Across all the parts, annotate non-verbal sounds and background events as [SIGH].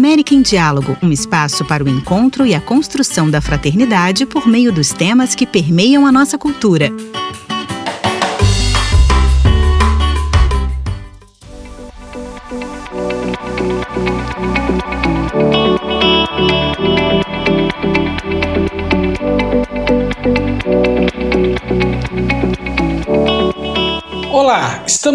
América em Diálogo, um espaço para o encontro e a construção da fraternidade por meio dos temas que permeiam a nossa cultura.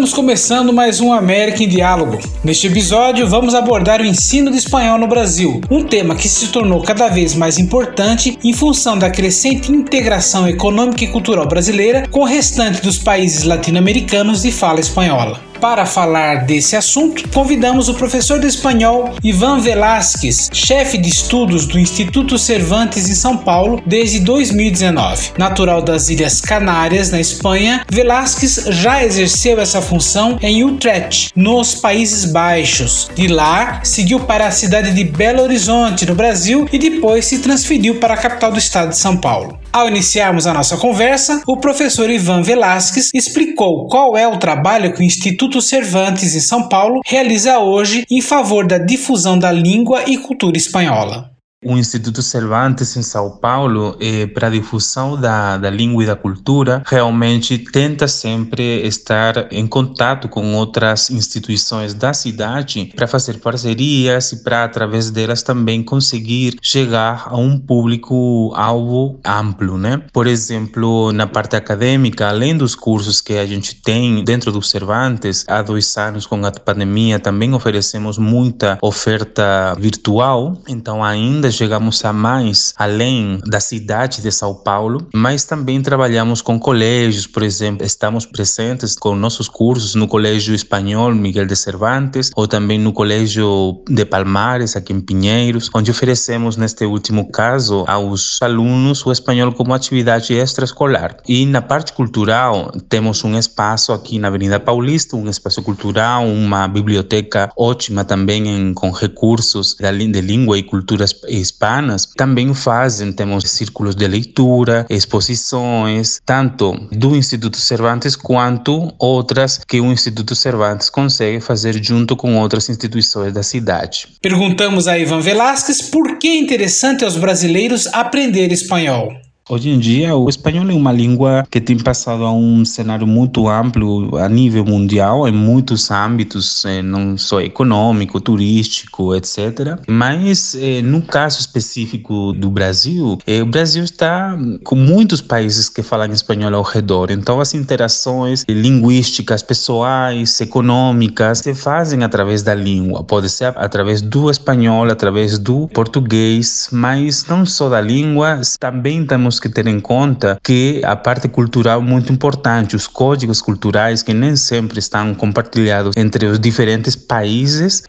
Estamos começando mais um América em Diálogo. Neste episódio, vamos abordar o ensino do espanhol no Brasil, um tema que se tornou cada vez mais importante em função da crescente integração econômica e cultural brasileira com o restante dos países latino-americanos de fala espanhola. Para falar desse assunto, convidamos o professor de espanhol Ivan Velasquez, chefe de estudos do Instituto Cervantes em São Paulo desde 2019. Natural das Ilhas Canárias, na Espanha, Velasquez já exerceu essa função em Utrecht, nos Países Baixos. De lá, seguiu para a cidade de Belo Horizonte, no Brasil, e depois se transferiu para a capital do estado de São Paulo. Ao iniciarmos a nossa conversa, o professor Ivan Velasquez explicou qual é o trabalho que o Instituto Cervantes em São Paulo realiza hoje em favor da difusão da língua e cultura espanhola. O Instituto Cervantes em São Paulo, eh, para a difusão da, da língua e da cultura, realmente tenta sempre estar em contato com outras instituições da cidade para fazer parcerias e para, através delas, também conseguir chegar a um público-alvo amplo. Né? Por exemplo, na parte acadêmica, além dos cursos que a gente tem dentro do Cervantes, há dois anos com a pandemia também oferecemos muita oferta virtual, então ainda ainda chegamos a mais além da cidade de São Paulo, mas também trabalhamos com colégios, por exemplo, estamos presentes com nossos cursos no Colégio Espanhol Miguel de Cervantes ou também no Colégio de Palmares, aqui em Pinheiros, onde oferecemos, neste último caso, aos alunos o espanhol como atividade extraescolar. E na parte cultural, temos um espaço aqui na Avenida Paulista, um espaço cultural, uma biblioteca ótima também em, com recursos de língua e culturas hispanas também fazem, temos círculos de leitura, exposições, tanto do Instituto Cervantes quanto outras que o Instituto Cervantes consegue fazer junto com outras instituições da cidade. Perguntamos a Ivan Velasquez por que é interessante aos brasileiros aprender espanhol. Hoje em dia, o espanhol é uma língua que tem passado a um cenário muito amplo a nível mundial, em muitos âmbitos, eh, não só econômico, turístico, etc. Mas, eh, no caso específico do Brasil, eh, o Brasil está com muitos países que falam espanhol ao redor. Então, as interações linguísticas, pessoais, econômicas, se fazem através da língua. Pode ser através do espanhol, através do português, mas não só da língua, também temos temos que ter em conta que a parte cultural é muito importante, os códigos culturais que nem sempre estão compartilhados entre os diferentes países,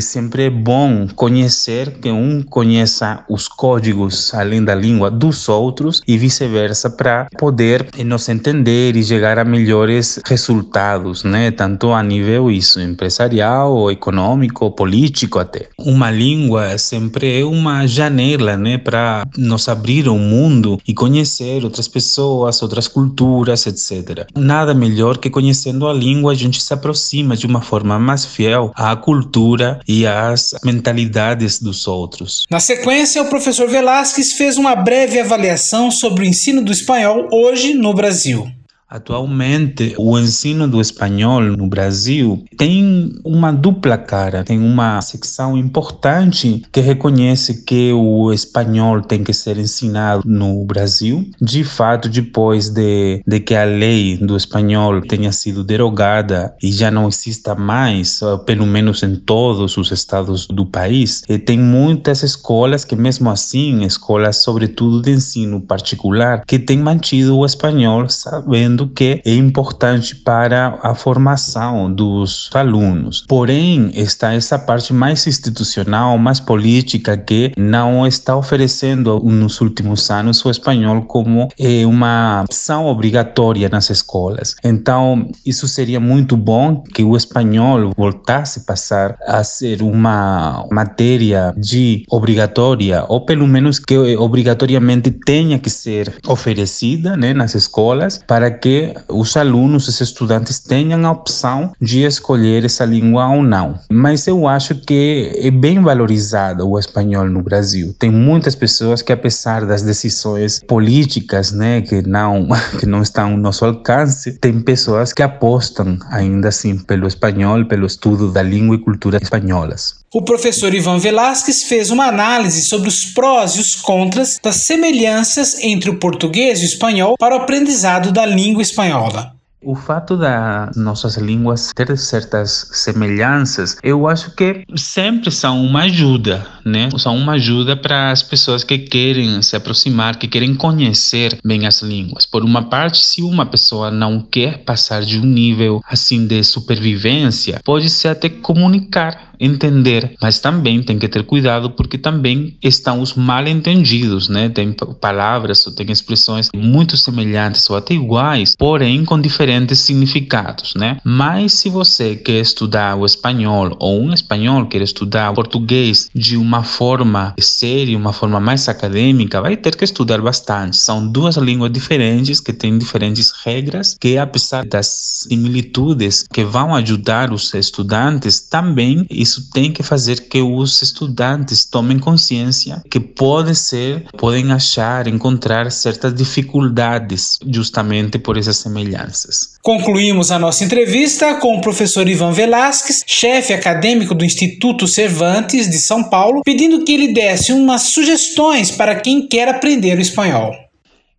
sempre é bom conhecer que um conheça os códigos além da língua dos outros e vice-versa para poder nos entender e chegar a melhores resultados, né? Tanto a nível isso empresarial, econômico, político até. Uma língua sempre é uma janela, né, para nos abrir o mundo e conhecer outras pessoas, outras culturas, etc. Nada melhor que conhecendo a língua a gente se aproxima de uma forma mais fiel à cultura e às mentalidades dos outros. Na sequência, o professor Velasquez fez uma breve avaliação sobre o ensino do espanhol hoje no Brasil. Atualmente, o ensino do espanhol no Brasil tem uma dupla cara. Tem uma secção importante que reconhece que o espanhol tem que ser ensinado no Brasil. De fato, depois de, de que a lei do espanhol tenha sido derogada e já não exista mais, pelo menos em todos os estados do país, e tem muitas escolas que, mesmo assim, escolas sobretudo de ensino particular, que têm mantido o espanhol sabendo que é importante para a formação dos alunos. Porém, está essa parte mais institucional, mais política, que não está oferecendo nos últimos anos o espanhol como é, uma opção obrigatória nas escolas. Então, isso seria muito bom que o espanhol voltasse a passar a ser uma matéria de obrigatória, ou pelo menos que obrigatoriamente tenha que ser oferecida né, nas escolas, para que que os alunos, os estudantes tenham a opção de escolher essa língua ou não. Mas eu acho que é bem valorizado o espanhol no Brasil. Tem muitas pessoas que, apesar das decisões políticas, né, que não [LAUGHS] que não estão ao nosso alcance, tem pessoas que apostam ainda assim pelo espanhol, pelo estudo da língua e cultura espanholas. O professor Ivan Velasquez fez uma análise sobre os prós e os contras das semelhanças entre o português e o espanhol para o aprendizado da língua espanhola. O fato das nossas línguas ter certas semelhanças, eu acho que sempre são uma ajuda, né? São uma ajuda para as pessoas que querem se aproximar, que querem conhecer bem as línguas. Por uma parte, se uma pessoa não quer passar de um nível assim de supervivência, pode se até comunicar entender, mas também tem que ter cuidado porque também estão os mal entendidos, né? Tem palavras ou tem expressões muito semelhantes ou até iguais, porém com diferentes significados, né? Mas se você quer estudar o espanhol ou um espanhol quer estudar o português de uma forma séria, uma forma mais acadêmica, vai ter que estudar bastante. São duas línguas diferentes que têm diferentes regras que apesar das similitudes que vão ajudar os estudantes, também isso tem que fazer que os estudantes tomem consciência que pode ser, podem achar, encontrar certas dificuldades justamente por essas semelhanças. Concluímos a nossa entrevista com o professor Ivan Velasquez, chefe acadêmico do Instituto Cervantes de São Paulo, pedindo que ele desse umas sugestões para quem quer aprender o espanhol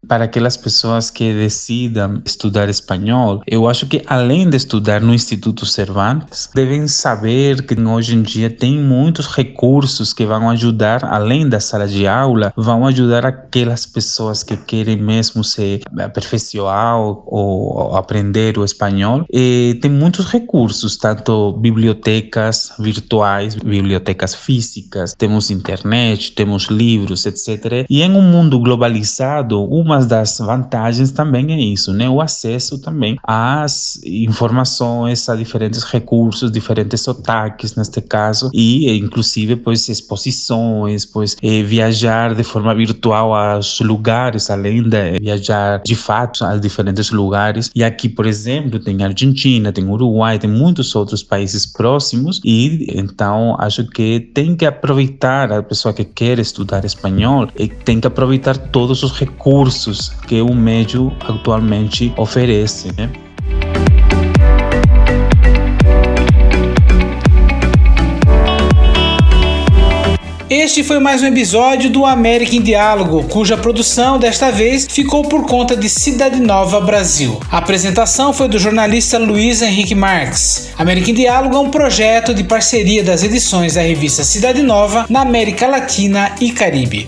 para aquelas pessoas que decidam estudar espanhol, eu acho que além de estudar no Instituto Cervantes, devem saber que hoje em dia tem muitos recursos que vão ajudar, além da sala de aula, vão ajudar aquelas pessoas que querem mesmo se aperfeiçoar ou, aprender o espanhol. E tem muitos recursos, tanto bibliotecas virtuais, bibliotecas físicas, temos internet, temos livros, etc. E em um mundo globalizado, uma uma das vantagens também é isso, né? O acesso também às informações, a diferentes recursos, diferentes sotaques neste caso e inclusive pois exposições, pois eh, viajar de forma virtual aos lugares, além de viajar de fato a diferentes lugares. E aqui, por exemplo, tem Argentina, tem Uruguai, tem muitos outros países próximos e então acho que tem que aproveitar a pessoa que quer estudar espanhol e tem que aproveitar todos os recursos recursos que o médio atualmente oferece. Né? Este foi mais um episódio do América em Diálogo, cuja produção desta vez ficou por conta de Cidade Nova Brasil. A apresentação foi do jornalista Luiz Henrique Marques. América em Diálogo é um projeto de parceria das edições da revista Cidade Nova na América Latina e Caribe.